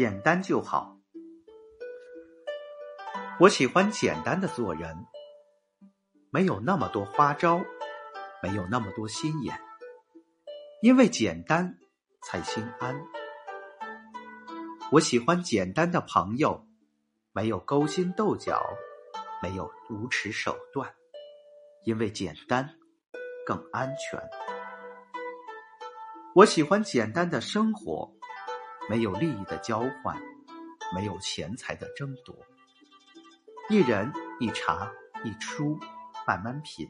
简单就好。我喜欢简单的做人，没有那么多花招，没有那么多心眼，因为简单才心安。我喜欢简单的朋友，没有勾心斗角，没有无耻手段，因为简单更安全。我喜欢简单的生活，没有利益的交换，没有钱财的争夺。一人一茶一书，慢慢品；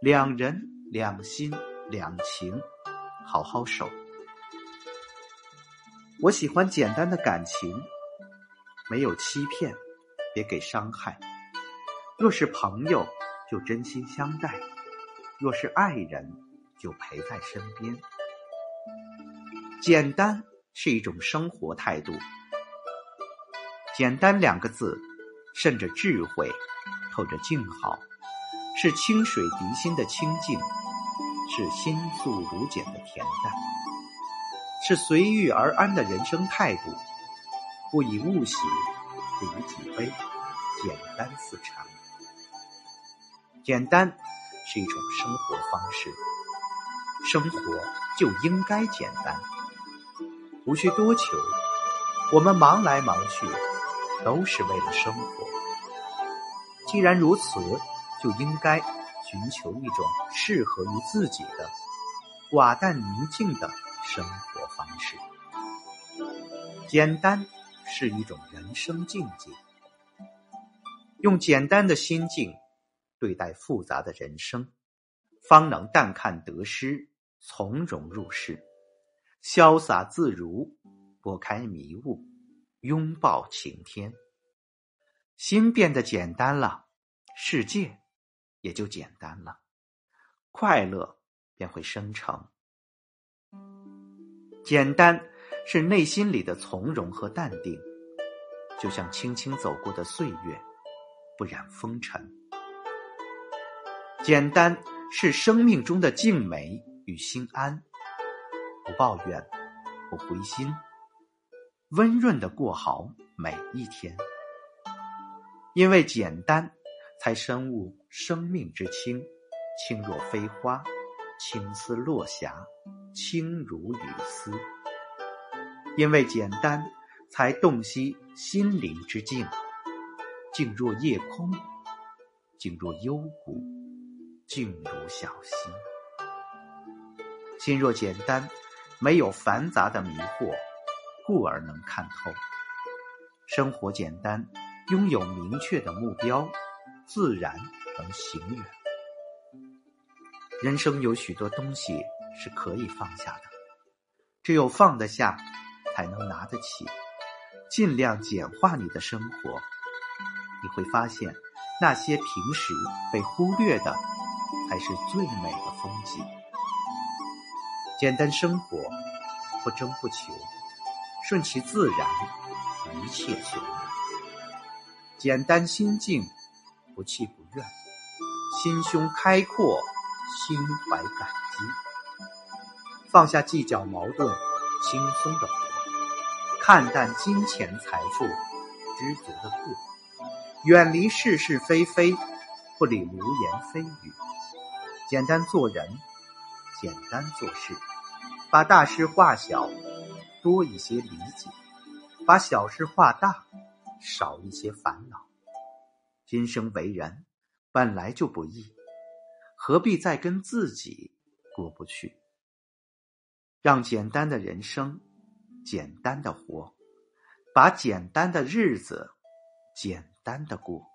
两人两心两情，好好守。我喜欢简单的感情，没有欺骗，别给伤害。若是朋友，就真心相待；若是爱人，就陪在身边。简单是一种生活态度。简单两个字。渗着智慧，透着静好，是清水涤心的清净，是心素如简的恬淡，是随遇而安的人生态度。不以物喜，不以己悲，简单似常。简单是一种生活方式，生活就应该简单，无需多求。我们忙来忙去。都是为了生活。既然如此，就应该寻求一种适合于自己的寡淡宁静的生活方式。简单是一种人生境界，用简单的心境对待复杂的人生，方能淡看得失，从容入世，潇洒自如，拨开迷雾。拥抱晴天，心变得简单了，世界也就简单了，快乐便会生成。简单是内心里的从容和淡定，就像轻轻走过的岁月，不染风尘。简单是生命中的静美与心安，不抱怨，不灰心。温润的过好每一天，因为简单，才深悟生命之轻，轻若飞花，青丝落霞，轻如雨丝。因为简单，才洞悉心灵之静，静若夜空，静若幽谷，静如小溪。心若简单，没有繁杂的迷惑。故而能看透，生活简单，拥有明确的目标，自然能行远。人生有许多东西是可以放下的，只有放得下，才能拿得起。尽量简化你的生活，你会发现，那些平时被忽略的，才是最美的风景。简单生活，不争不求。顺其自然，一切随缘。简单心静，不气不怨，心胸开阔，心怀感激。放下计较矛盾，轻松的活；看淡金钱财富，知足的过；远离是是非非，不理流言蜚语。简单做人，简单做事，把大事化小。多一些理解，把小事化大，少一些烦恼。今生为人本来就不易，何必再跟自己过不去？让简单的人生简单的活，把简单的日子简单的过。